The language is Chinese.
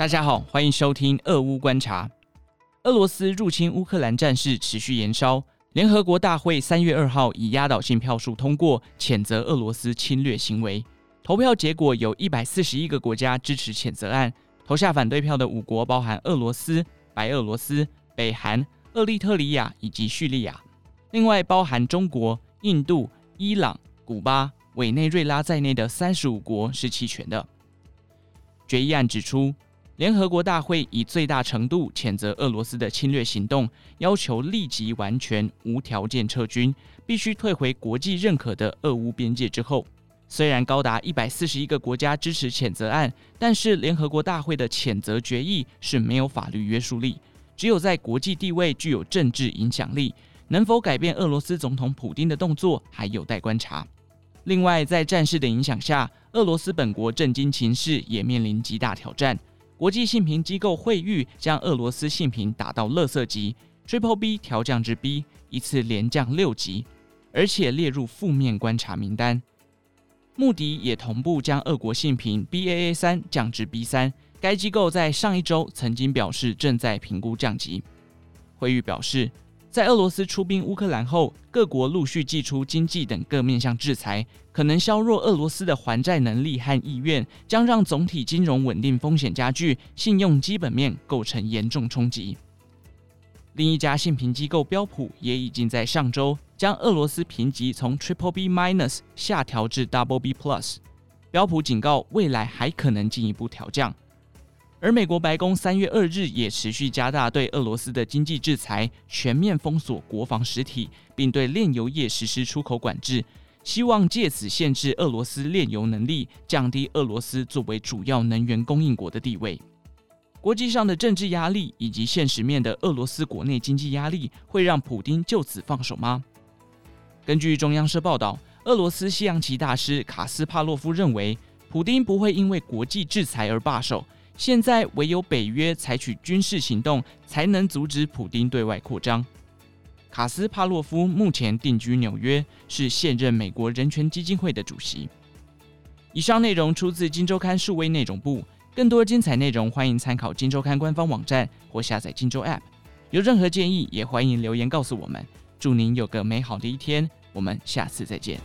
大家好，欢迎收听俄乌观察。俄罗斯入侵乌克兰战事持续延烧，联合国大会三月二号以压倒性票数通过谴责俄罗斯侵略行为。投票结果有一百四十一个国家支持谴责案，投下反对票的五国包含俄罗斯、白俄罗斯、北韩、厄立特里亚以及叙利亚，另外包含中国、印度、伊朗、古巴、委内瑞拉在内的三十五国是弃权的。决议案指出，联合国大会以最大程度谴责俄罗斯的侵略行动，要求立即完全无条件撤军，必须退回国际认可的俄乌边界之后。虽然高达一百四十一个国家支持谴责案，但是联合国大会的谴责决议是没有法律约束力，只有在国际地位具有政治影响力。能否改变俄罗斯总统普丁的动作，还有待观察。另外，在战事的影响下，俄罗斯本国政经情势也面临极大挑战。国际信评机构惠誉将俄罗斯信评打到垃圾级，Triple B 调降至 B，一次连降六级，而且列入负面观察名单。穆迪也同步将俄国信评 Baa 三降至 B 三，该机构在上一周曾经表示正在评估降级。惠誉表示，在俄罗斯出兵乌克兰后，各国陆续祭出经济等各面向制裁，可能削弱俄罗斯的还债能力和意愿，将让总体金融稳定风险加剧，信用基本面构成严重冲击。另一家信评机构标普也已经在上周将俄罗斯评级从 Triple B minus 下调至 Double B plus，标普警告未来还可能进一步调降。而美国白宫三月二日也持续加大对俄罗斯的经济制裁，全面封锁国防实体，并对炼油业实施出口管制，希望借此限制俄罗斯炼油能力，降低俄罗斯作为主要能源供应国的地位。国际上的政治压力以及现实面的俄罗斯国内经济压力，会让普丁就此放手吗？根据中央社报道，俄罗斯西洋棋大师卡斯帕洛夫认为，普丁不会因为国际制裁而罢手。现在唯有北约采取军事行动，才能阻止普丁对外扩张。卡斯帕洛夫目前定居纽约，是现任美国人权基金会的主席。以上内容出自《金周刊》数位内容部，更多精彩内容欢迎参考《金周刊》官方网站或下载《金周 App》。有任何建议，也欢迎留言告诉我们。祝您有个美好的一天，我们下次再见。